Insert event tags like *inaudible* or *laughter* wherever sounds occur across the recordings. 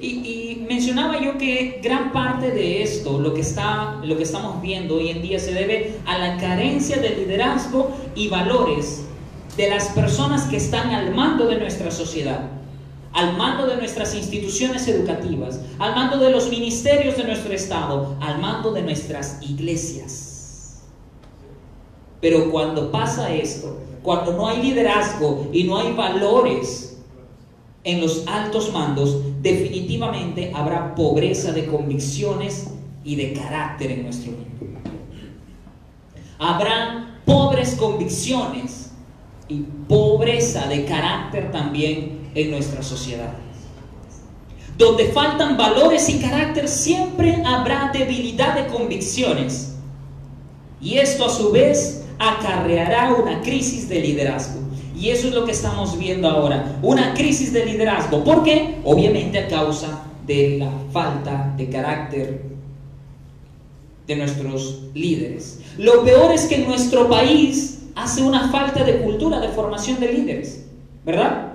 Y, mencionaba yo que gran parte de esto, lo que, está, lo que estamos viendo hoy en día, se debe a la carencia de liderazgo y valores de las personas que están al mando de nuestra sociedad, al mando de nuestras instituciones educativas, al mando de los ministerios de nuestro Estado, al mando de nuestras iglesias. Pero cuando pasa esto, cuando no hay liderazgo y no hay valores en los altos mandos, definitivamente habrá pobreza de convicciones y de carácter en nuestro mundo. Habrán pobres convicciones y pobreza de carácter también en nuestra sociedad. Donde faltan valores y carácter siempre habrá debilidad de convicciones. Y esto a su vez acarreará una crisis de liderazgo. Y eso es lo que estamos viendo ahora, una crisis de liderazgo. ¿Por qué? Obviamente a causa de la falta de carácter de nuestros líderes. Lo peor es que nuestro país hace una falta de cultura de formación de líderes, ¿verdad?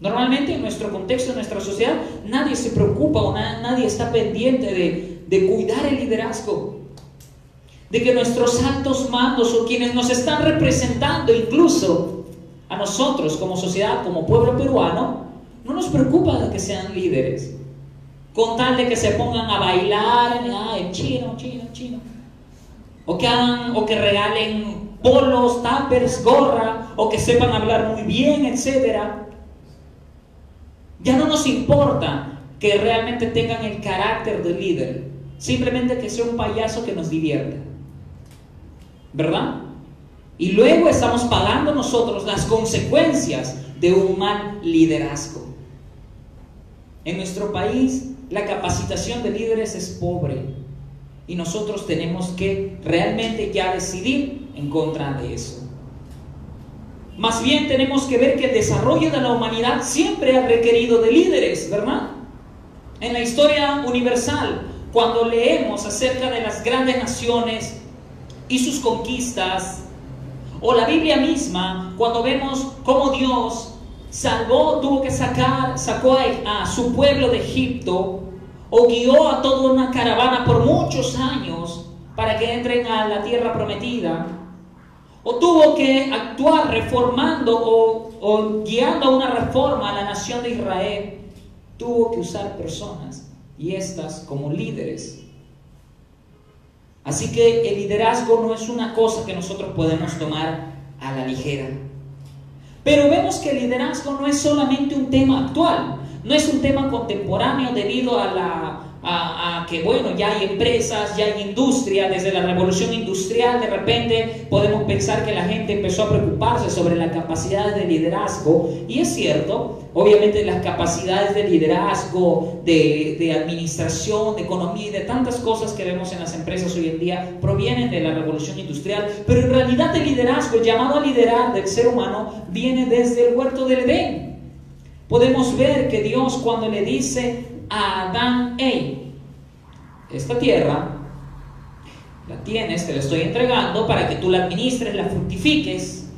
Normalmente en nuestro contexto, en nuestra sociedad, nadie se preocupa o nadie está pendiente de, de cuidar el liderazgo de que nuestros altos mandos o quienes nos están representando incluso a nosotros como sociedad, como pueblo peruano, no nos preocupa que sean líderes, con tal de que se pongan a bailar en chino, chino, chino, o que hagan o que regalen polos, tuppers, gorra, o que sepan hablar muy bien, etcétera. Ya no nos importa que realmente tengan el carácter de líder, simplemente que sea un payaso que nos divierta. ¿verdad? Y luego estamos pagando nosotros las consecuencias de un mal liderazgo. En nuestro país la capacitación de líderes es pobre y nosotros tenemos que realmente ya decidir en contra de eso. Más bien tenemos que ver que el desarrollo de la humanidad siempre ha requerido de líderes, ¿verdad? En la historia universal, cuando leemos acerca de las grandes naciones, y sus conquistas, o la Biblia misma, cuando vemos cómo Dios salvó, tuvo que sacar, sacó a, su pueblo de Egipto, o guió a toda una caravana por muchos años para que entren a la tierra prometida, o tuvo que actuar reformando o, o guiando una reforma a la nación de Israel, tuvo que usar personas y estas como líderes Así que el liderazgo no es una cosa que nosotros podemos tomar a la ligera. Pero vemos que el liderazgo no es solamente un tema actual, no es un tema contemporáneo debido a la a, que, bueno, ya hay empresas, ya hay industria, desde la revolución industrial de repente podemos pensar que la gente empezó a preocuparse sobre la capacidad de liderazgo, y es cierto, obviamente las capacidades de liderazgo, de, de administración, de economía y de tantas cosas que vemos en las empresas hoy en día provienen de la revolución industrial, pero en realidad el liderazgo, el llamado a liderar del ser humano, viene desde el huerto del Edén. Podemos ver que Dios cuando le dice Adán, hey, esta tierra la tienes, te la estoy entregando para que tú la administres, la fructifiques.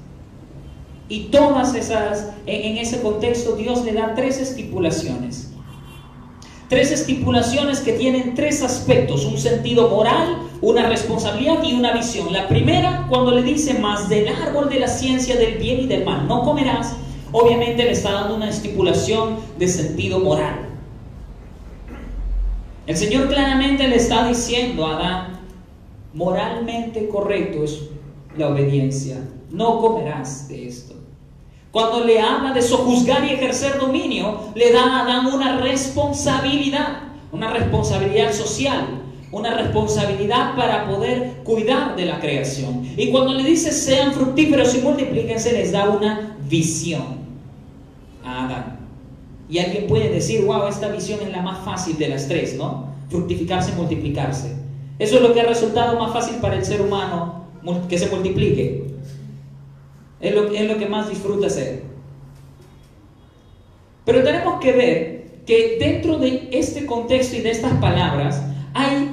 Y todas esas, en ese contexto Dios le da tres estipulaciones. Tres estipulaciones que tienen tres aspectos, un sentido moral, una responsabilidad y una visión. La primera, cuando le dice, más del árbol de la ciencia del bien y del mal, no comerás, obviamente le está dando una estipulación de sentido moral. El Señor claramente le está diciendo a Adán, moralmente correcto es la obediencia, no comerás de esto. Cuando le habla de sojuzgar y ejercer dominio, le da a Adán una responsabilidad, una responsabilidad social, una responsabilidad para poder cuidar de la creación. Y cuando le dice sean fructíferos y multiplíquense, les da una visión a Adán. Y alguien puede decir, wow, esta visión es la más fácil de las tres, ¿no? Fructificarse multiplicarse. Eso es lo que ha resultado más fácil para el ser humano, que se multiplique. Es lo, es lo que más disfruta hacer. Pero tenemos que ver que dentro de este contexto y de estas palabras hay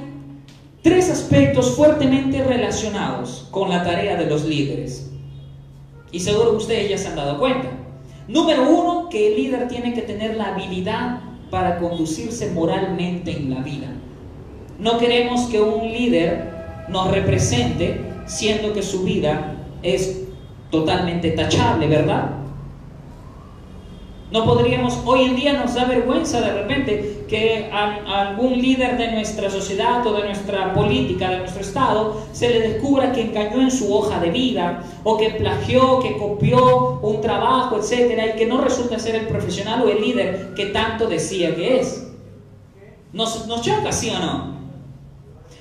tres aspectos fuertemente relacionados con la tarea de los líderes. Y seguro ustedes ya se han dado cuenta. Número uno, que el líder tiene que tener la habilidad para conducirse moralmente en la vida. No queremos que un líder nos represente siendo que su vida es totalmente tachable, ¿verdad? No podríamos, hoy en día nos da vergüenza de repente que a, algún líder de nuestra sociedad o de nuestra política, de nuestro Estado, se le descubra que engañó en su hoja de vida o que plagió, que copió un trabajo, etcétera, y que no resulta ser el profesional o el líder que tanto decía que es. ¿Nos, nos choca, sí o no?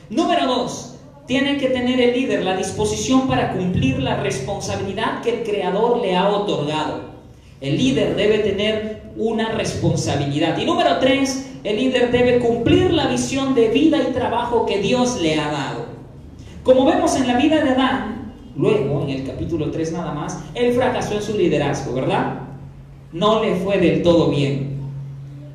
Número dos, tiene que tener el líder la disposición para cumplir la responsabilidad que el Creador le ha otorgado. El líder debe tener una responsabilidad. Y número tres, el líder debe cumplir la visión de vida y trabajo que Dios le ha dado. Como vemos en la vida de Adán, luego en el capítulo 3 nada más, él fracasó en su liderazgo, ¿verdad? No le fue del todo bien.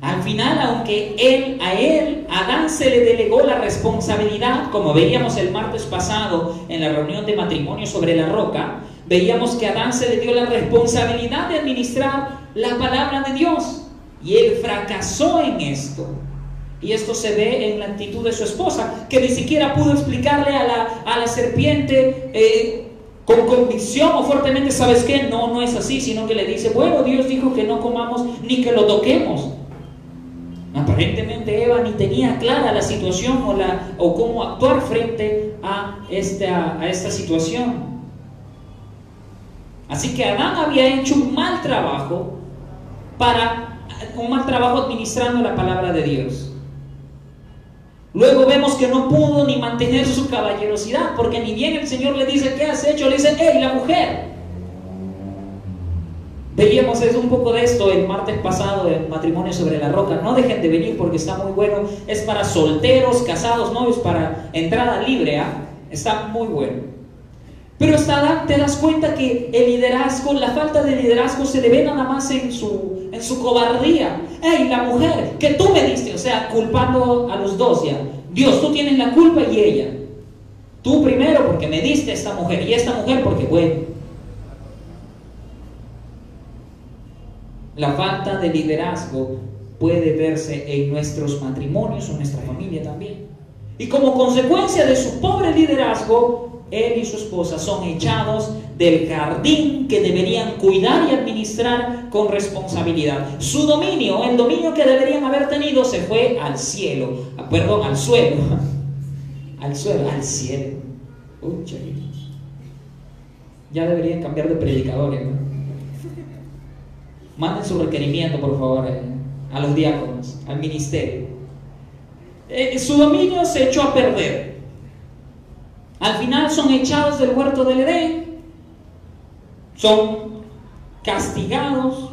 Al final, aunque él, a él, Adán se le delegó la responsabilidad, como veíamos el martes pasado en la reunión de matrimonio sobre la roca, veíamos que Adán se le dio la responsabilidad de administrar la palabra de Dios y él fracasó en esto. Y esto se ve en la actitud de su esposa, que ni siquiera pudo explicarle a la, a la serpiente eh, con convicción o fuertemente, ¿sabes qué? No, no es así, sino que le dice, bueno, Dios dijo que no comamos ni que lo toquemos. Aparentemente Eva ni tenía clara la situación o, la, o cómo actuar frente a esta, a esta situación. Así que Adán había hecho un mal trabajo para un mal trabajo administrando la palabra de Dios. Luego vemos que no pudo ni mantener su caballerosidad, porque ni bien el Señor le dice, ¿qué has hecho? Le dice, ¡hey, la mujer! Veíamos eso, un poco de esto el martes pasado en Matrimonio sobre la Roca. No dejen de venir porque está muy bueno. Es para solteros, casados, novios, para entrada libre. ¿ah? Está muy bueno. Pero hasta te das cuenta que el liderazgo, la falta de liderazgo se debe nada más en su, en su cobardía. ¡Ey, la mujer que tú me diste! O sea, culpando a los dos ya. Dios, tú tienes la culpa y ella. Tú primero porque me diste esta mujer y esta mujer porque, bueno. La falta de liderazgo puede verse en nuestros matrimonios o nuestra familia también. Y como consecuencia de su pobre liderazgo, él y su esposa son echados del jardín que deberían cuidar y administrar con responsabilidad. Su dominio, el dominio que deberían haber tenido, se fue al cielo, ah, perdón, al suelo, *laughs* al suelo, al cielo. ya deberían cambiar de predicadores. Manden su requerimiento, por favor, eh, a los diáconos, al ministerio. Eh, su dominio se echó a perder. Al final son echados del huerto del Edén, son castigados.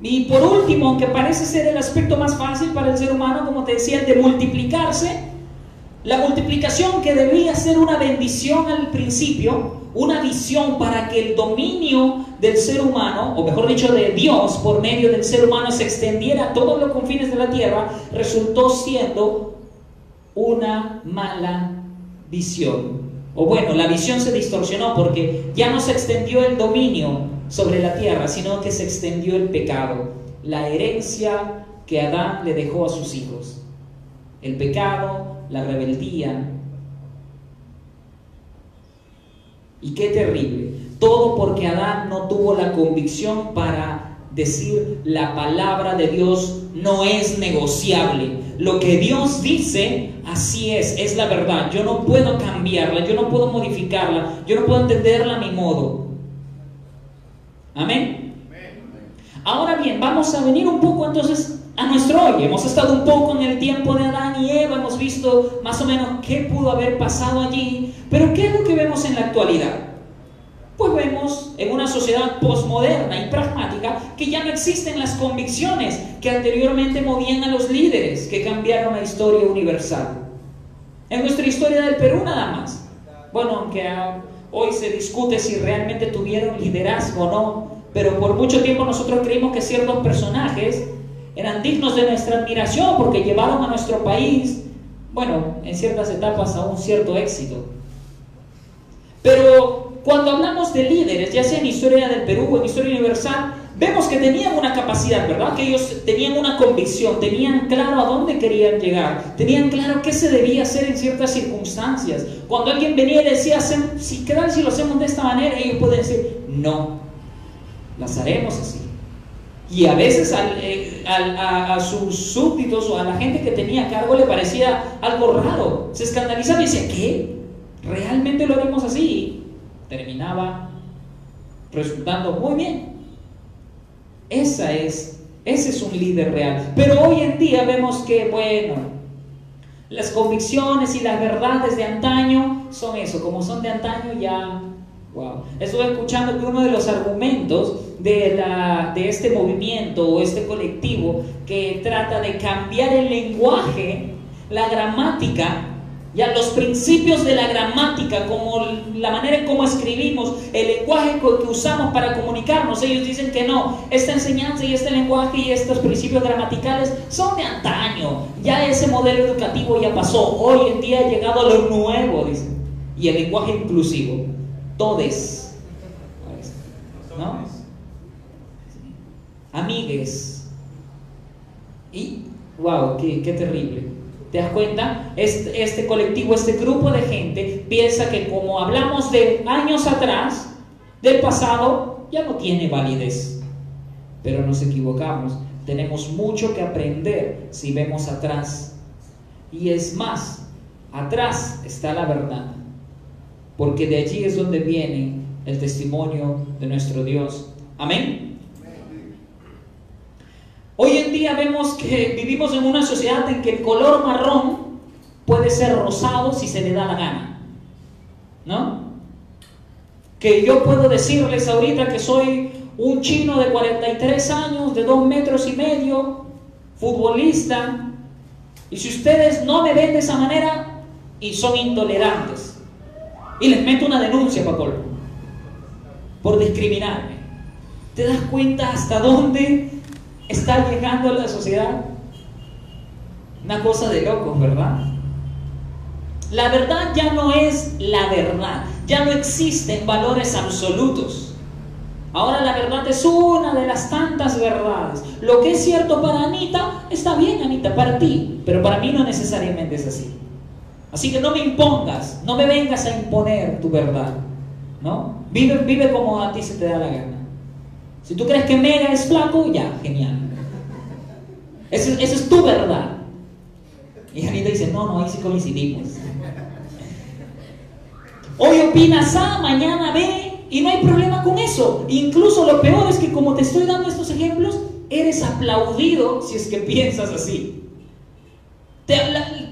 Y por último, aunque parece ser el aspecto más fácil para el ser humano, como te decía, el de multiplicarse, la multiplicación que debía ser una bendición al principio, una visión para que el dominio del ser humano, o mejor dicho, de Dios por medio del ser humano se extendiera a todos los confines de la tierra, resultó siendo una mala visión. O bueno, la visión se distorsionó porque ya no se extendió el dominio sobre la tierra, sino que se extendió el pecado, la herencia que Adán le dejó a sus hijos. El pecado, la rebeldía. Y qué terrible. Todo porque Adán no tuvo la convicción para decir la palabra de Dios no es negociable. Lo que Dios dice, así es, es la verdad. Yo no puedo cambiarla, yo no puedo modificarla, yo no puedo entenderla a mi modo. Amén. Ahora bien, vamos a venir un poco entonces a nuestro hoy. Hemos estado un poco en el tiempo de Adán y Eva, hemos visto más o menos qué pudo haber pasado allí, pero ¿qué es lo que vemos en la actualidad? Pues vemos en una sociedad posmoderna y pragmática que ya no existen las convicciones que anteriormente movían a los líderes que cambiaron la historia universal. En nuestra historia del Perú nada más. Bueno, aunque hoy se discute si realmente tuvieron liderazgo o no, pero por mucho tiempo nosotros creímos que ciertos personajes eran dignos de nuestra admiración porque llevaron a nuestro país, bueno, en ciertas etapas a un cierto éxito. Pero cuando hablamos de líderes, ya sea en historia del Perú o en historia universal, vemos que tenían una capacidad, ¿verdad? Que ellos tenían una convicción, tenían claro a dónde querían llegar, tenían claro qué se debía hacer en ciertas circunstancias. Cuando alguien venía y decía, si quedan si lo hacemos de esta manera, ellos pueden decir, no, las haremos así. Y a veces eh, a, sus súbditos o a la gente que tenía cargo le parecía algo raro. Se escandalizaba y decía, ¿qué? ¿Realmente lo haremos así? Terminaba resultando muy bien. Esa es, ese es un líder real. Pero hoy en día vemos que, bueno, las convicciones y las verdades de antaño son eso, como son de antaño ya Wow. Estuve escuchando que uno de los argumentos de, la, de este movimiento o este colectivo que trata de cambiar el lenguaje, la gramática, ya los principios de la gramática, como la manera en cómo escribimos, el lenguaje que usamos para comunicarnos, ellos dicen que no, esta enseñanza y este lenguaje y estos principios gramaticales son de antaño, ya ese modelo educativo ya pasó, hoy en día ha llegado lo nuevo, dicen, y el lenguaje inclusivo todes, ¿no? Amigues. Y, wow, qué, terrible. ¿Te das cuenta? Este, este colectivo, este grupo de gente piensa que como hablamos de años atrás, del pasado, ya no tiene validez. Pero nos equivocamos. Tenemos mucho que aprender si vemos atrás. Y es más, atrás está la verdad porque de allí es donde viene el testimonio de nuestro Dios. Amén. Hoy en día vemos que vivimos en una sociedad en que el color marrón puede ser rosado si se le da la gana. ¿No? Que yo puedo decirles ahorita que soy un chino de 43 años, de 2 metros y medio, futbolista, y si ustedes no me ven de esa manera y son intolerantes, y les meto una denuncia, Paco, por discriminarme. ¿Te das cuenta hasta dónde está llegando la sociedad? Una cosa de locos, ¿verdad? La verdad ya no es la verdad, ya no existen valores absolutos. Ahora la verdad es una de las tantas verdades. Lo que es cierto para Anita está bien, Anita, para ti, pero para mí no necesariamente es así. Así que no me impongas, no me vengas a imponer tu verdad. ¿no? Vive, vive como a ti se te da la gana. Si tú crees que Mega es flaco, ya, genial. Esa, es tu verdad. Y Anita dice, no, no, ahí sí coincidimos. Hoy opinas A, mañana B, y no hay problema con eso. Incluso lo peor es que como te estoy dando estos ejemplos, eres aplaudido si es que piensas así. Te,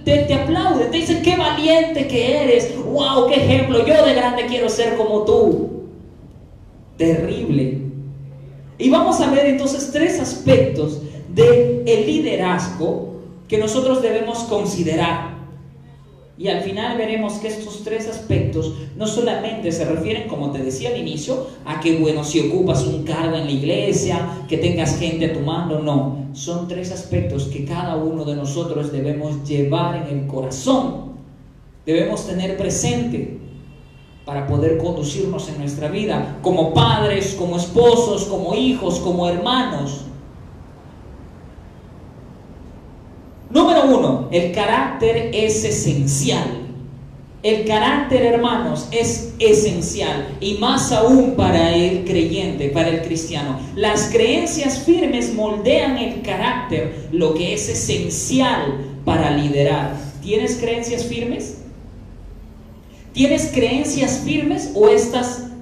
te, aplauden, te dicen qué valiente que eres, wow, qué ejemplo, yo de grande quiero ser como tú. Terrible. Y vamos a ver entonces tres aspectos del el liderazgo que nosotros debemos considerar. Y al final veremos que estos tres aspectos no solamente se refieren, como te decía al inicio, a que, bueno, si ocupas un cargo en la iglesia, que tengas gente a tu mando, no. Son tres aspectos que cada uno de nosotros debemos llevar en el corazón, debemos tener presente para poder conducirnos en nuestra vida, como padres, como esposos, como hijos, como hermanos. Número uno, el carácter es esencial. El carácter, hermanos, es esencial y más aún para el creyente, para el cristiano. Las creencias firmes moldean el carácter, lo que es esencial para liderar. ¿Tienes creencias firmes? ¿Tienes creencias firmes o estas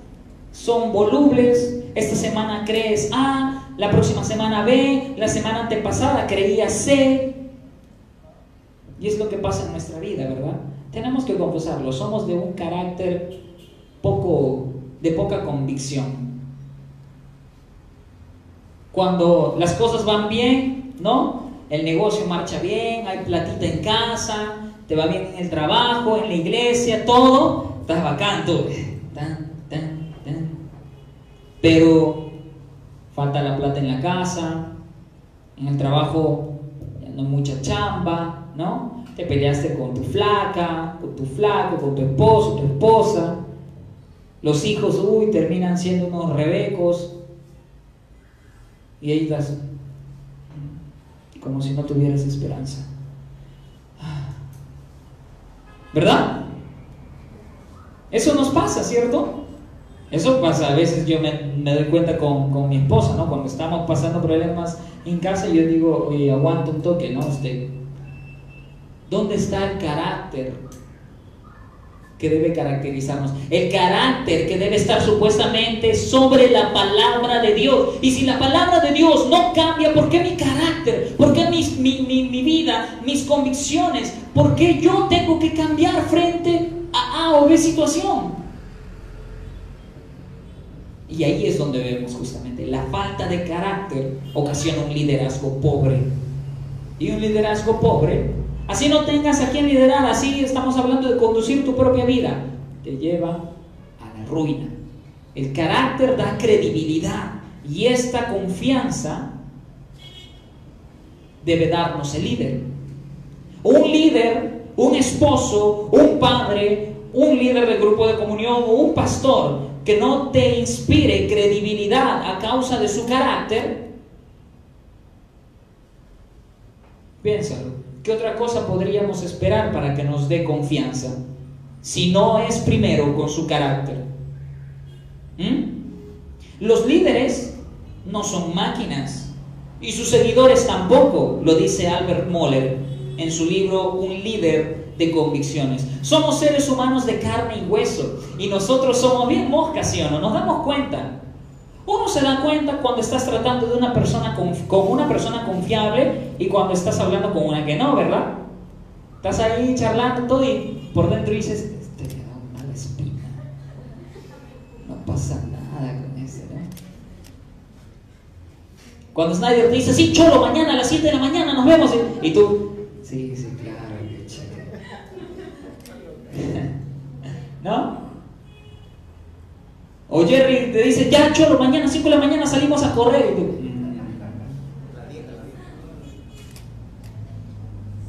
son volubles? Esta semana crees A, la próxima semana B, la semana antepasada creías C, y es lo que pasa en nuestra vida, ¿verdad? Tenemos que confesarlo, somos de un carácter poco, de poca convicción. Cuando las cosas van bien, ¿no? El negocio marcha bien, hay platita en casa, te va bien en el trabajo, en la iglesia, todo, estás bacán, Pero falta la plata en la casa, en el trabajo no hay mucha chamba, ¿no? Te peleaste con tu flaca, con tu flaco, con tu esposo, tu esposa. Los hijos, uy, terminan siendo unos rebecos. Y ahí estás como si no tuvieras esperanza. ¿Verdad? Eso nos pasa, ¿cierto? Eso pasa, a veces yo me, doy cuenta con, mi esposa, ¿no? Cuando estamos pasando problemas en casa, yo digo, oye, aguanta un toque, ¿no? Este, ¿Dónde está el carácter que debe caracterizarnos, el carácter que debe estar supuestamente sobre la palabra de Dios. Y si la palabra de Dios no cambia, ¿por qué mi carácter? ¿Por qué mi, mi, vida, mis convicciones? ¿Por qué yo tengo que cambiar frente a A o B situación? Y ahí es donde vemos justamente la falta de carácter ocasiona un liderazgo pobre. Y un liderazgo pobre Así no tengas a quien liderar, así estamos hablando de conducir tu propia vida, te lleva a la ruina. El carácter da credibilidad y esta confianza debe darnos el líder. Un líder, un esposo, un padre, un líder del grupo de comunión o un pastor que no te inspire credibilidad a causa de su carácter, piénsalo. ¿Qué otra cosa podríamos esperar para que nos dé confianza? Si no es primero con su carácter. ¿Mm? Los líderes no son máquinas y sus seguidores tampoco, lo dice Albert Moller en su libro Un líder de convicciones. Somos seres humanos de carne y hueso y nosotros somos bien moscas, ¿sí o no? Nos damos cuenta uno se da cuenta cuando estás tratando de una persona con, una persona confiable y cuando estás hablando con una que no, ¿verdad? Estás ahí charlando todo y por dentro dices, este le da una mala espina. No pasa nada con ese, ¿no? Cuando Snyder te dice, sí, cholo, mañana a las 7 de la mañana nos vemos. Y, tú, sí, sí, claro, *laughs* ¿No? O Jerry te dice, ya cholo, mañana 5 de la mañana salimos a correr.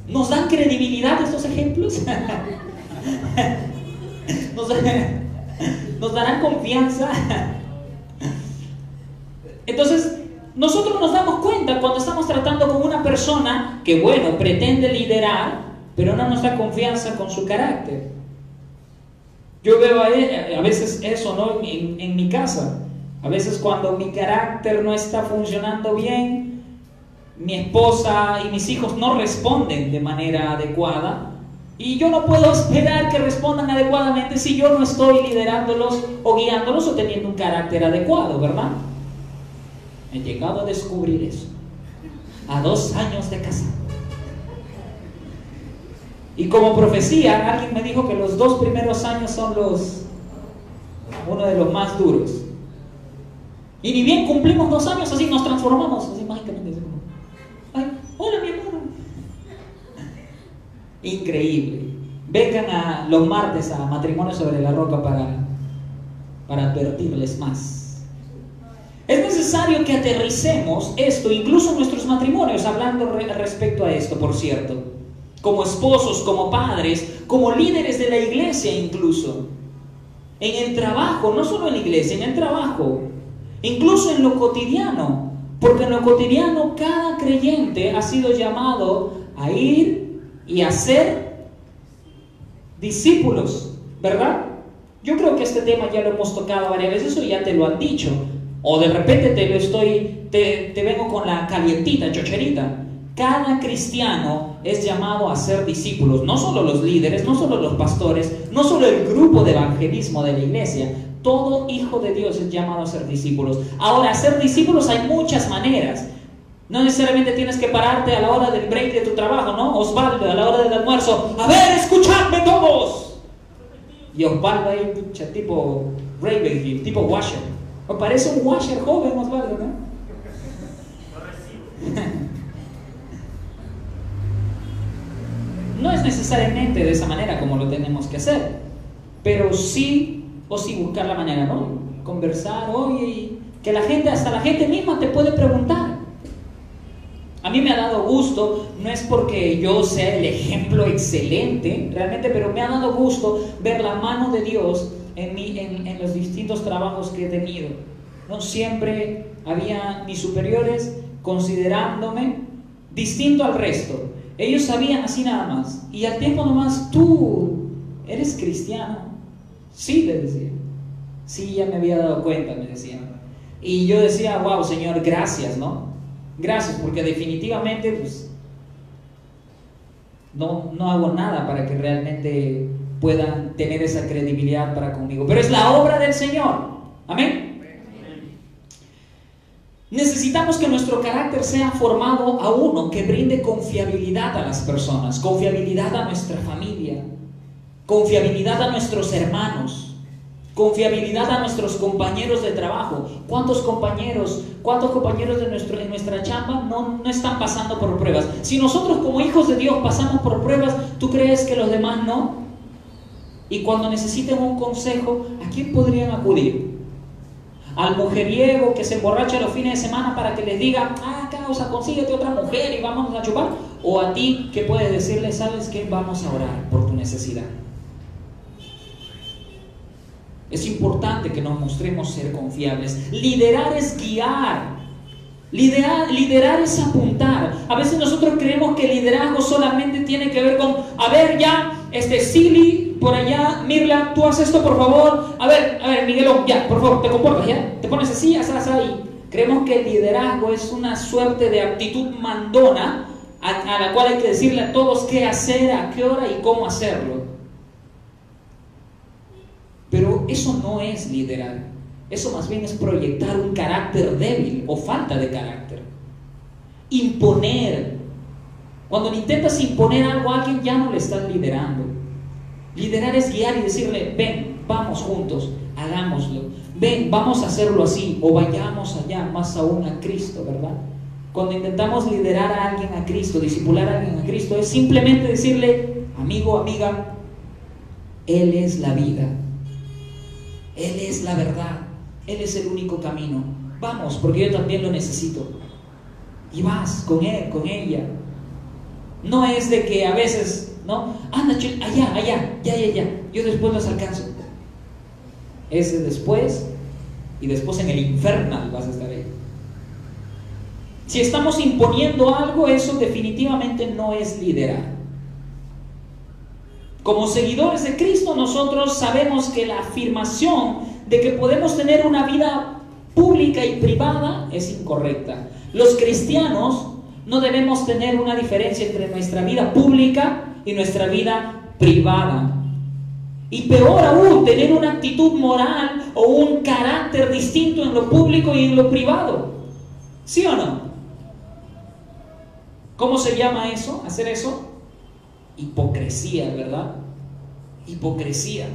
¿Nos dan credibilidad estos ejemplos? *laughs* ¿Nos, ¿Nos darán confianza? Entonces, nosotros nos damos cuenta cuando estamos tratando con una persona que, bueno, pretende liderar, pero no nos da confianza con su carácter. Yo veo a, veces eso ¿no? en, mi casa. A veces cuando mi carácter no está funcionando bien, mi esposa y mis hijos no responden de manera adecuada. Y yo no puedo esperar que respondan adecuadamente si yo no estoy liderándolos o guiándolos o teniendo un carácter adecuado, ¿verdad? He llegado a descubrir eso. A dos años de casado. Y como profecía, alguien me dijo que los dos primeros años son los uno de los más duros. Y ni bien cumplimos dos años, así nos transformamos, así mágicamente. Ay, hola mi amor. *laughs* Increíble. Vengan a los martes a Matrimonio sobre la Roca para, para advertirles más. Es necesario que aterricemos esto, incluso nuestros matrimonios, hablando respecto a esto, por cierto como esposos, como padres, como líderes de la iglesia incluso. En el trabajo, no solo en la iglesia, en el trabajo, incluso en lo cotidiano, porque en lo cotidiano cada creyente ha sido llamado a ir y a ser discípulos, ¿verdad? Yo creo que este tema ya lo hemos tocado varias veces o ya te lo han dicho. O de repente te lo estoy, te, te vengo con la calientita, chocherita. Cada cristiano es llamado a ser discípulos, no solo los líderes, no solo los pastores, no solo el grupo de evangelismo de la iglesia, todo hijo de Dios es llamado a ser discípulos. Ahora, ser discípulos hay muchas maneras. No necesariamente tienes que pararte a la hora del break de tu trabajo, ¿no? Osvaldo, a la hora del almuerzo, a ver, escuchadme todos. Y Osvaldo ahí, tipo Ravenhill, tipo Washer. Me parece un Washer joven, Osvaldo, ¿no? *laughs* No es necesariamente de esa manera como lo tenemos que hacer, pero sí o sí buscar la manera, ¿no? Conversar, oye, que la gente, hasta la gente misma te puede preguntar. A mí me ha dado gusto, no es porque yo sea el ejemplo excelente, realmente, pero me ha dado gusto ver la mano de Dios en, en, en los distintos trabajos que he tenido. No siempre había mis superiores considerándome distinto al resto. Ellos sabían así nada más. Y al tiempo nomás, tú eres cristiano. Sí, le decía. Sí, ya me había dado cuenta, me decían. Y yo decía, wow, Señor, gracias, ¿no? Gracias, porque definitivamente, pues, no, no hago nada para que realmente puedan tener esa credibilidad para conmigo. Pero es la obra del Señor. Amén. Necesitamos que nuestro carácter sea formado a uno que brinde confiabilidad a las personas, confiabilidad a nuestra familia, confiabilidad a nuestros hermanos, confiabilidad a nuestros compañeros de trabajo. ¿Cuántos compañeros, cuántos compañeros de, nuestro, de nuestra chamba no, no están pasando por pruebas? Si nosotros como hijos de Dios pasamos por pruebas, ¿tú crees que los demás no? Y cuando necesiten un consejo, ¿a quién podrían acudir? Al mujeriego que se emborracha los fines de semana para que les diga, ah, causa, consíguete otra mujer y vamos a chupar, o a ti que puedes decirle, sabes que vamos a orar por tu necesidad. Es importante que nos mostremos ser confiables. Liderar es guiar. Liderar, es apuntar. A veces nosotros creemos que el liderazgo solamente tiene que ver con, a ver ya, este Silly por allá, Mirla, tú haces esto por favor. A ver, a ver, Miguelón, ya, por favor, te comportas, ya. Te pones así, así, así. Creemos que el liderazgo es una suerte de actitud mandona a, la cual hay que decirle a todos qué hacer, a qué hora y cómo hacerlo. Pero eso no es liderar. Eso más bien es proyectar un carácter débil o falta de carácter. Imponer. Cuando intentas imponer algo a alguien ya no le estás liderando. Liderar es guiar y decirle, ven, vamos juntos, hagámoslo. Ven, vamos a hacerlo así o vayamos allá, más aún a Cristo, ¿verdad? Cuando intentamos liderar a alguien a Cristo, disipular a alguien a Cristo, es simplemente decirle, amigo, amiga, Él es la vida, Él es la verdad, Él es el único camino. Vamos, porque yo también lo necesito. Y vas con Él, con ella. No es de que a veces ¿no? Anda, allá, allá, ya, ya, ya. Yo después los alcanzo. Ese después y después en el infernal vas a estar ahí. Si estamos imponiendo algo, eso definitivamente no es liderar. Como seguidores de Cristo, nosotros sabemos que la afirmación de que podemos tener una vida pública y privada es incorrecta. Los cristianos no debemos tener una diferencia entre nuestra vida pública y nuestra vida privada. Y peor aún, tener una actitud moral o un carácter distinto en lo público y en lo privado. ¿Sí o no? ¿Cómo se llama eso? ¿Hacer eso? Hipocresía, ¿verdad? Hipocresía.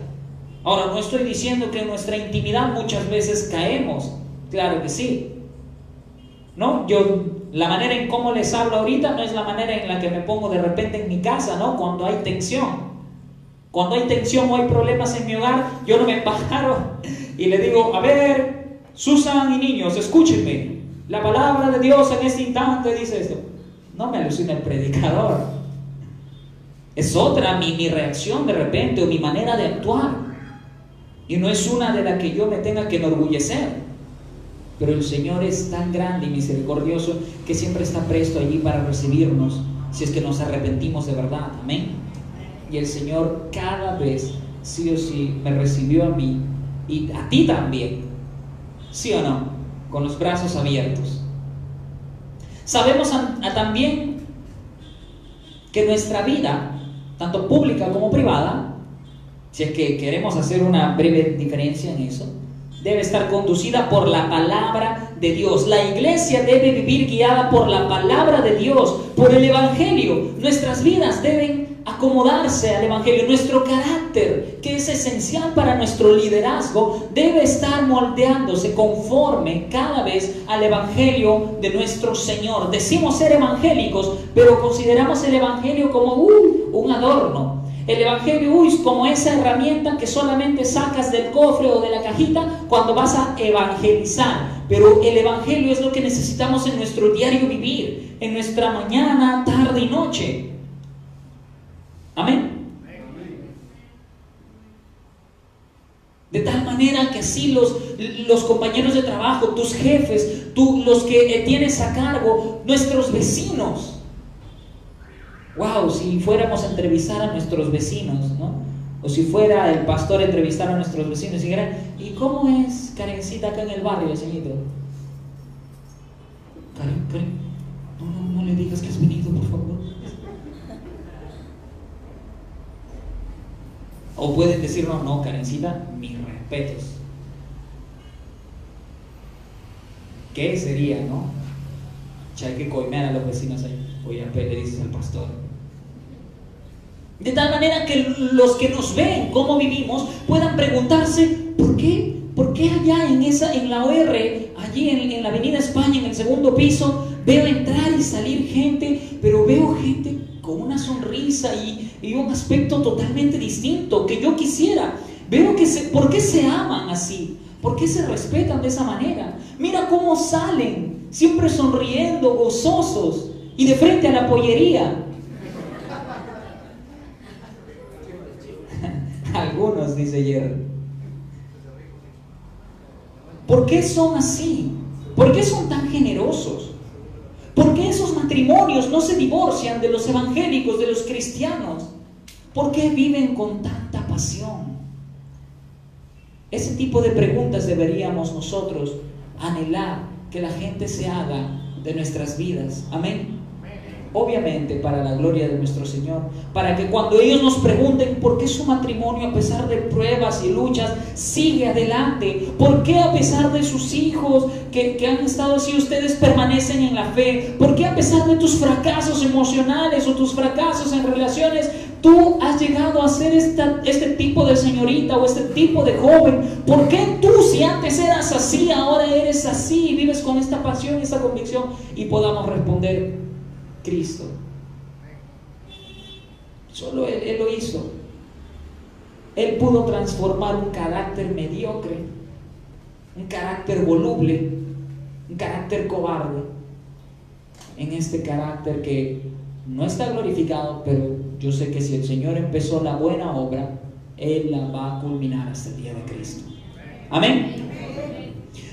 Ahora, no estoy diciendo que en nuestra intimidad muchas veces caemos. Claro que sí. ¿No? Yo la manera en cómo les hablo ahorita no es la manera en la que me pongo de repente en mi casa, ¿no? Cuando hay tensión. Cuando hay tensión o hay problemas en mi hogar, yo no me paro y le digo, a ver, Susan y niños, escúchenme. La palabra de Dios en este instante dice esto. No me alucina el predicador. Es otra mi, mi reacción de repente o mi manera de actuar. Y no es una de la que yo me tenga que enorgullecer. Pero el Señor es tan grande y misericordioso que siempre está presto allí para recibirnos si es que nos arrepentimos de verdad. Amén. Y el Señor cada vez, sí o sí, me recibió a mí y a ti también. ¿Sí o no? Con los brazos abiertos. Sabemos también que nuestra vida, tanto pública como privada, si es que queremos hacer una breve diferencia en eso, debe estar conducida por la palabra de Dios. La iglesia debe vivir guiada por la palabra de Dios, por el Evangelio. Nuestras vidas deben acomodarse al Evangelio. Nuestro carácter, que es esencial para nuestro liderazgo, debe estar moldeándose conforme cada vez al Evangelio de nuestro Señor. Decimos ser evangélicos, pero consideramos el Evangelio como uh, un adorno el Evangelio es como esa herramienta que solamente sacas del cofre o de la cajita cuando vas a evangelizar. Pero el Evangelio es lo que necesitamos en nuestro diario vivir, en nuestra mañana, tarde y noche. Amén. De tal manera que así los, los compañeros de trabajo, tus jefes, tú, los que tienes a cargo, nuestros vecinos. Wow, si fuéramos a entrevistar a nuestros vecinos, ¿no? O si fuera el pastor a entrevistar a nuestros vecinos y dijera, ¿y cómo es Karencita acá en el barrio, señorito? Karen, Karen, no, no, no le digas que has venido, por favor. O pueden decir, no, no, Karencita, mis respetos. ¿Qué sería, no? Ya hay que coimear a los vecinos ahí. Oye, le dices al pastor. De tal manera que los que nos ven cómo vivimos puedan preguntarse, ¿por qué? ¿Por qué allá en, esa, en la OR, allí en, la Avenida España, en el segundo piso, veo entrar y salir gente, pero veo gente con una sonrisa y, un aspecto totalmente distinto que yo quisiera. Veo que se, ¿por qué se aman así? ¿Por qué se respetan de esa manera? Mira cómo salen, siempre sonriendo, gozosos y de frente a la pollería. Algunos, dice Jerry. ¿Por qué son así? ¿Por qué son tan generosos? ¿Por qué esos matrimonios no se divorcian de los evangélicos, de los cristianos? ¿Por qué viven con tanta pasión? Ese tipo de preguntas deberíamos nosotros anhelar que la gente se haga de nuestras vidas. Amén obviamente para la gloria de nuestro Señor, para que cuando ellos nos pregunten por qué su matrimonio a pesar de pruebas y luchas sigue adelante, por qué a pesar de sus hijos que, han estado así ustedes permanecen en la fe, por qué a pesar de tus fracasos emocionales o tus fracasos en relaciones, tú has llegado a ser esta, este tipo de señorita o este tipo de joven, ¿por qué tú si antes eras así, ahora eres así y vives con esta pasión y esta convicción y podamos responder? Cristo. Solo él, lo hizo. Él pudo transformar un carácter mediocre, un carácter voluble, un carácter cobarde, en este carácter que no está glorificado, pero yo sé que si el Señor empezó la buena obra, Él la va a culminar hasta el día de Cristo. Amén.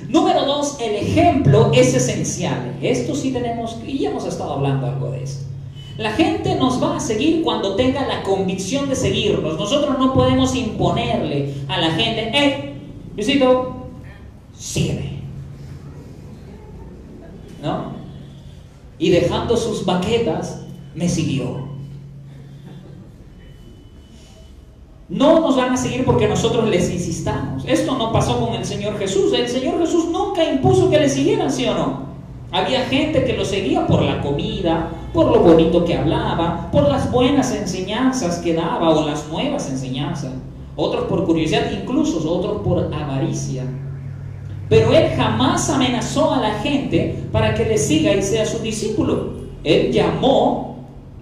Número dos, el ejemplo es esencial. Esto sí tenemos, y ya hemos estado hablando algo de esto. La gente nos va a seguir cuando tenga la convicción de seguirnos. Nosotros no podemos imponerle a la gente, hey, Luisito, sígueme. ¿No? Y dejando sus baquetas, me siguió. No nos van a seguir porque nosotros les insistamos no pasó con el Señor Jesús. El Señor Jesús nunca impuso que le siguieran, ¿sí o no? Había gente que lo seguía por la comida, por lo bonito que hablaba, por las buenas enseñanzas que daba o las nuevas enseñanzas. Otros por curiosidad, incluso otros por avaricia. Pero él jamás amenazó a la gente para que le siga y sea su discípulo. Él llamó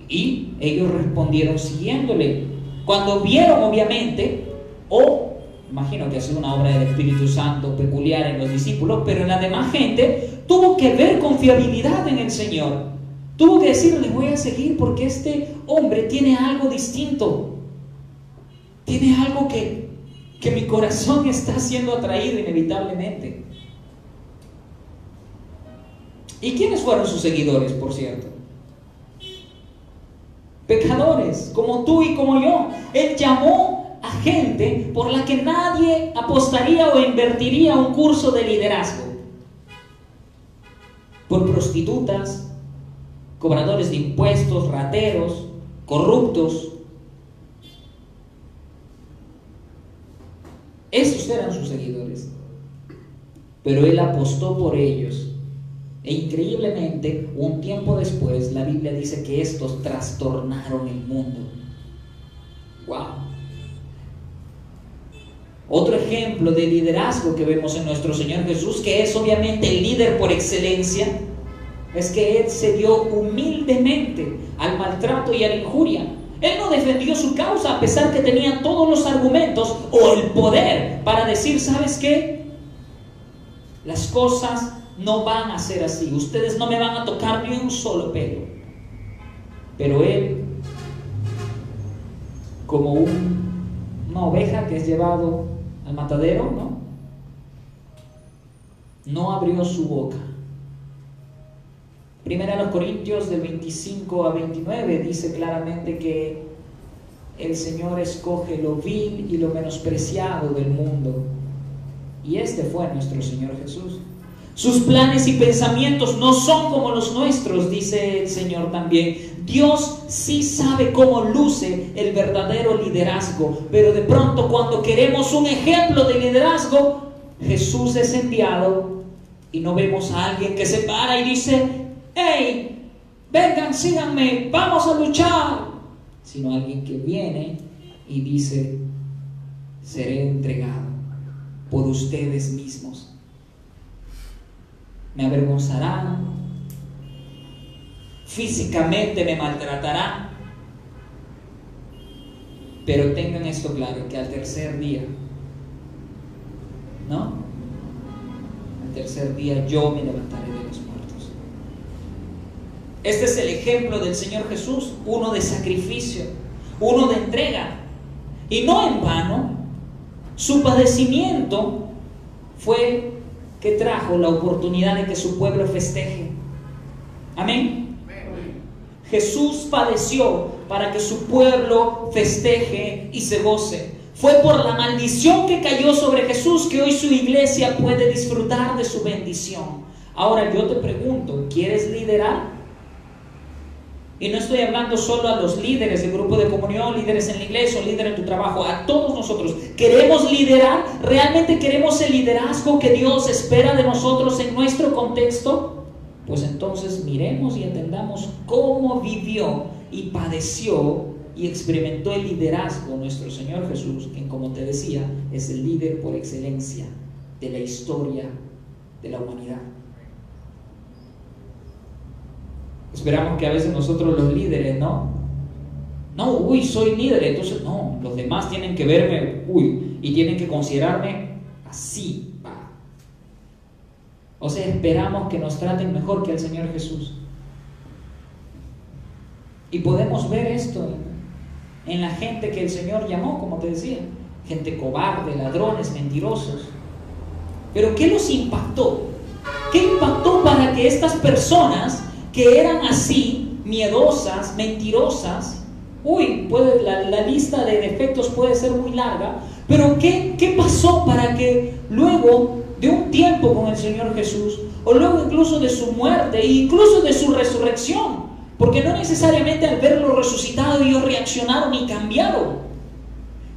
y ellos respondieron siguiéndole. Cuando vieron, obviamente, o imagino que ha sido una obra del Espíritu Santo peculiar en los discípulos, pero en la demás gente tuvo que ver confiabilidad en el Señor. Tuvo que decir, le voy a seguir porque este hombre tiene algo distinto. Tiene algo que, que mi corazón *laughs* está siendo atraído inevitablemente. ¿Y quiénes fueron sus seguidores, por cierto? pecadores, como tú y como yo. Él llamó gente por la que nadie apostaría o invertiría un curso de liderazgo. Por prostitutas, cobradores de impuestos, rateros, corruptos. Esos eran sus seguidores. Pero él apostó por ellos e increíblemente, un tiempo después, la Biblia dice que estos trastornaron el mundo. Ejemplo de liderazgo que vemos en nuestro Señor Jesús, que es obviamente el líder por excelencia, es que Él se dio humildemente al maltrato y a la injuria. Él no defendió su causa a pesar que tenía todos los argumentos o el poder para decir, ¿sabes qué? Las cosas no van a ser así. Ustedes no me van a tocar ni un solo pelo. Pero él, como una oveja que es llevado matadero, ¿no? no abrió su boca. Primera de los Corintios del 25 a 29 dice claramente que el Señor escoge lo vil y lo menospreciado del mundo. Y este fue nuestro Señor Jesús. Sus planes y pensamientos no son como los nuestros, dice el Señor también. Dios sí sabe cómo luce el verdadero liderazgo, pero de pronto cuando queremos un ejemplo de liderazgo, Jesús es enviado y no vemos a alguien que se para y dice, hey, vengan, síganme, vamos a luchar, sino alguien que viene y dice, seré entregado por ustedes mismos. Me avergonzarán, físicamente me maltratarán, pero tengan esto claro, que al tercer día, ¿no? Al tercer día yo me levantaré de los muertos. Este es el ejemplo del Señor Jesús, uno de sacrificio, uno de entrega. Y no en vano, su padecimiento fue que trajo la oportunidad de que su pueblo festeje. Amén. Jesús padeció para que su pueblo festeje y se goce. Fue por la maldición que cayó sobre Jesús que hoy su iglesia puede disfrutar de su bendición. Ahora yo te pregunto, ¿quieres liderar? Y no estoy hablando solo a los líderes del grupo de comunión, líderes en la iglesia líderes en tu trabajo, a todos nosotros. ¿Queremos liderar? ¿Realmente queremos el liderazgo que Dios espera de nosotros en nuestro contexto? Pues entonces miremos y entendamos cómo vivió y padeció y experimentó el liderazgo nuestro Señor Jesús, quien como te decía es el líder por excelencia de la historia de la humanidad. Esperamos que a veces nosotros los líderes, ¿no? No, uy, soy líder, entonces no, los demás tienen que verme, uy, y tienen que considerarme así. O sea, esperamos que nos traten mejor que al Señor Jesús. Y podemos ver esto en la gente que el Señor llamó, como te decía, gente cobarde, ladrones, mentirosos. Pero ¿qué los impactó? ¿Qué impactó para que estas personas que eran así, miedosas, mentirosas, uy, puede, la, lista de defectos puede ser muy larga, pero ¿qué, ¿qué pasó para que luego de un tiempo con el Señor Jesús, o luego incluso de su muerte e incluso de su resurrección, porque no necesariamente al verlo resucitado ellos reaccionaron y cambiaron.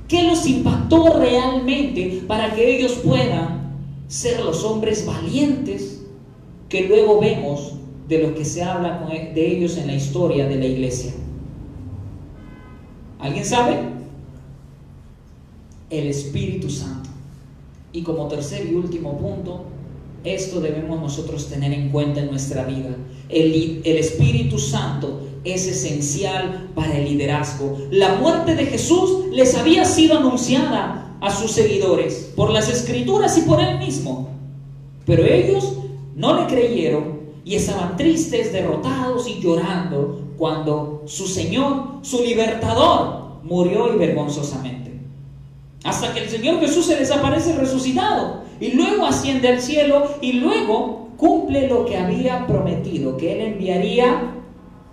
¿Qué los impactó realmente para que ellos puedan ser los hombres valientes que luego vemos de lo que se habla e, de ellos en la historia de la iglesia? ¿Alguien sabe? El Espíritu Santo. Y como tercer y último punto, esto debemos nosotros tener en cuenta en nuestra vida. El, Espíritu Santo es esencial para el liderazgo. La muerte de Jesús les había sido anunciada a sus seguidores por las escrituras y por él mismo. Pero ellos no le creyeron y estaban tristes, derrotados y llorando cuando su Señor, su libertador, murió y vergonzosamente. Hasta que el Señor Jesús se desaparece resucitado y luego asciende al cielo y luego cumple lo que había prometido, que Él enviaría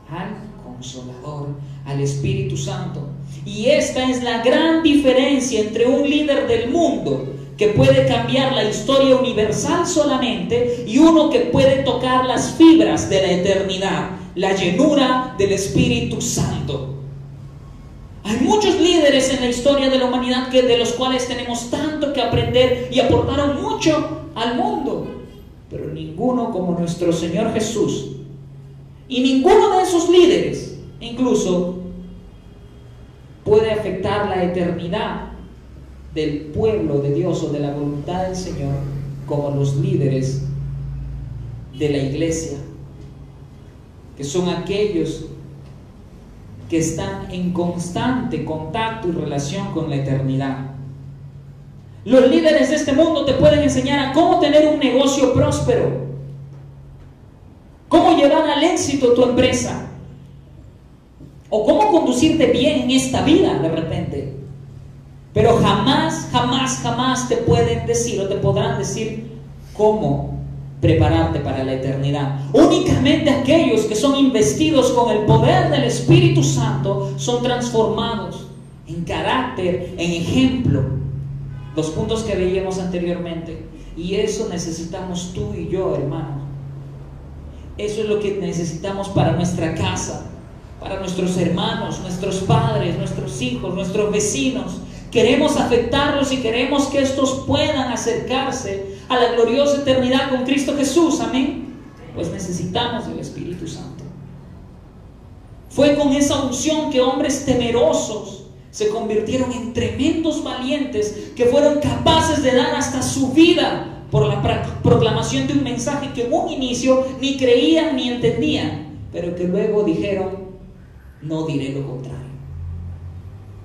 al consolador, al Espíritu Santo. Y esta es la gran diferencia entre un líder del mundo que puede cambiar la historia universal solamente y uno que puede tocar las fibras de la eternidad, la llenura del Espíritu Santo. Hay muchos líderes en la historia de la humanidad que, de los cuales tenemos tanto que aprender y aportaron mucho al mundo, pero ninguno como nuestro Señor Jesús. Y ninguno de esos líderes incluso puede afectar la eternidad del pueblo de Dios o de la voluntad del Señor como los líderes de la iglesia, que son aquellos que están en constante contacto y relación con la eternidad. Los líderes de este mundo te pueden enseñar a cómo tener un negocio próspero, cómo llevar al éxito tu empresa, o cómo conducirte bien en esta vida de repente. Pero jamás, jamás, jamás te pueden decir o te podrán decir cómo prepararte para la eternidad. Únicamente aquellos que son investidos con el poder del Espíritu Santo son transformados en carácter, en ejemplo. Los puntos que veíamos anteriormente. Y eso necesitamos tú y yo, hermano. Eso es lo que necesitamos para nuestra casa, para nuestros hermanos, nuestros padres, nuestros hijos, nuestros vecinos. Queremos afectarlos y queremos que estos puedan acercarse a la gloriosa eternidad con Cristo Jesús. Amén. Pues necesitamos del Espíritu Santo. Fue con esa unción que hombres temerosos se convirtieron en tremendos valientes que fueron capaces de dar hasta su vida por la proclamación de un mensaje que en un inicio ni creían ni entendían, pero que luego dijeron, no diré lo contrario.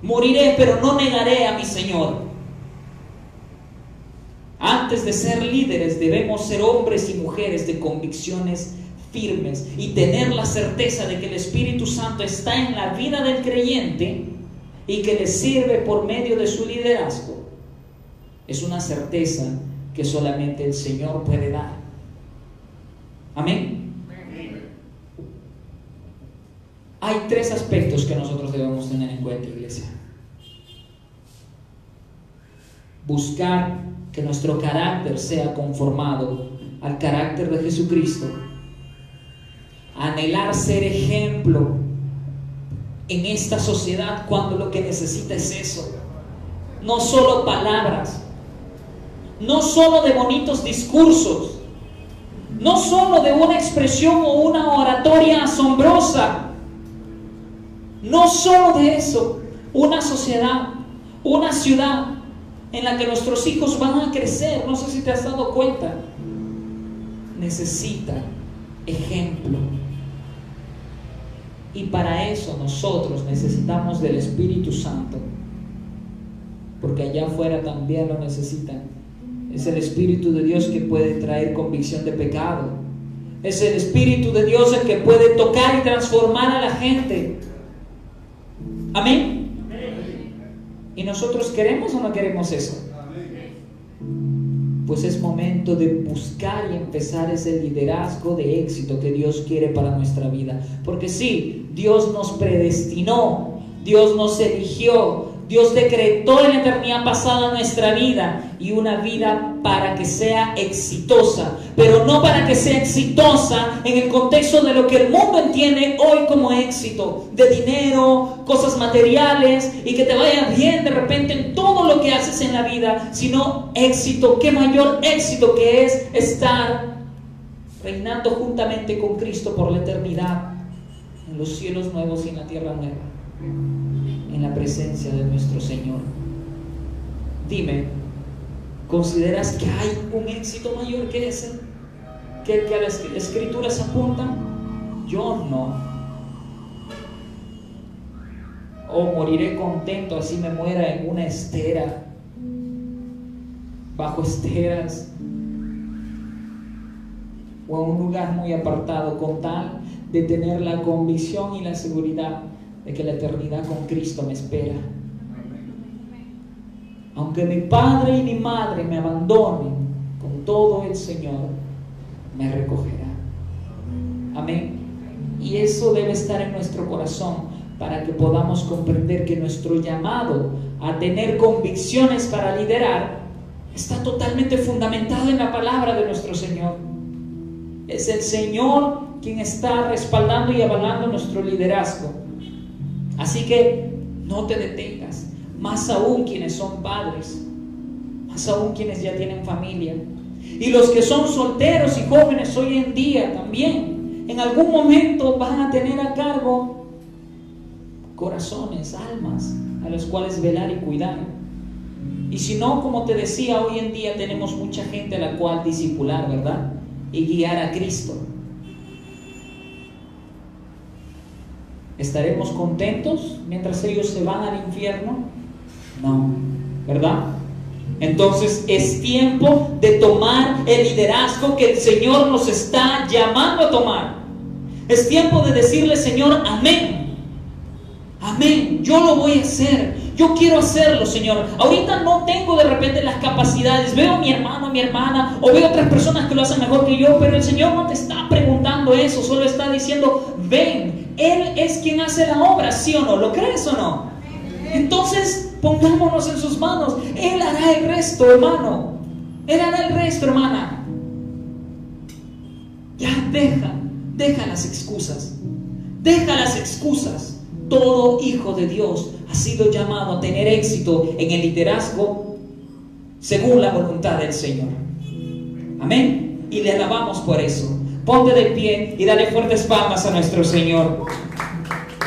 Moriré, pero no negaré a mi Señor. Antes de ser líderes debemos ser hombres y mujeres de convicciones firmes y tener la certeza de que el Espíritu Santo está en la vida del creyente y que le sirve por medio de su liderazgo. Es una certeza que solamente el Señor puede dar. Amén. Hay tres aspectos que nosotros debemos tener en cuenta, iglesia. Buscar que nuestro carácter sea conformado al carácter de Jesucristo. Anhelar ser ejemplo en esta sociedad cuando lo que necesita es eso. No solo palabras, no solo de bonitos discursos, no solo de una expresión o una oratoria asombrosa, no solo de eso, una sociedad, una ciudad en la que nuestros hijos van a crecer, no sé si te has dado cuenta, necesita ejemplo. Y para eso nosotros necesitamos del Espíritu Santo, porque allá afuera también lo necesitan. Es el Espíritu de Dios que puede traer convicción de pecado. Es el Espíritu de Dios el que puede tocar y transformar a la gente. Amén. ¿Y nosotros queremos o no queremos eso? Pues es momento de buscar y empezar ese liderazgo de éxito que Dios quiere para nuestra vida. Porque sí, Dios nos predestinó, Dios nos eligió, Dios decretó en la eternidad pasada nuestra vida y una vida para que sea exitosa, pero no para que sea exitosa en el contexto de lo que el mundo entiende hoy como éxito, de dinero, cosas materiales y que te vaya bien de repente en todo lo que haces en la vida, sino éxito, qué mayor éxito que es estar reinando juntamente con Cristo por la eternidad en los cielos nuevos y en la tierra nueva en la presencia de nuestro Señor. Dime, ¿consideras que hay un éxito mayor que ese? ¿Que, que a las escrituras apuntan? Yo no. O moriré contento, así me muera en una estera, bajo esteras, o en un lugar muy apartado, con tal de tener la convicción y la seguridad de que la eternidad con Cristo me espera. Aunque mi padre y mi madre me abandonen, con todo el Señor me recogerá. Amén. Y eso debe estar en nuestro corazón para que podamos comprender que nuestro llamado a tener convicciones para liderar está totalmente fundamentado en la palabra de nuestro Señor. Es el Señor quien está respaldando y avalando nuestro liderazgo. Así que no te detengas, más aún quienes son padres, más aún quienes ya tienen familia. Y los que son solteros y jóvenes hoy en día también, en algún momento van a tener a cargo corazones, almas, a los cuales velar y cuidar. Y si no, como te decía, hoy en día tenemos mucha gente a la cual discipular, ¿verdad? Y guiar a Cristo. ¿Estaremos contentos mientras ellos se van al infierno? No, ¿verdad? Entonces es tiempo de tomar el liderazgo que el Señor nos está llamando a tomar. Es tiempo de decirle, Señor, amén. Amén, yo lo voy a hacer. Yo quiero hacerlo, Señor. Ahorita no tengo de repente las capacidades. Veo a mi hermano, a mi hermana, o veo otras personas que lo hacen mejor que yo, pero el Señor no te está preguntando eso, solo está diciendo, ven, Él es quien hace la obra, ¿sí o no? ¿Lo crees o no? Entonces, pongámonos en sus manos. Él hará el resto, hermano. Él hará el resto, hermana. Ya deja, deja las excusas. Deja las excusas. Todo hijo de Dios ha sido llamado a tener éxito en el liderazgo según la voluntad del Señor. Amén. Y le alabamos por eso. Ponte de pie y dale fuertes palmas a nuestro Señor.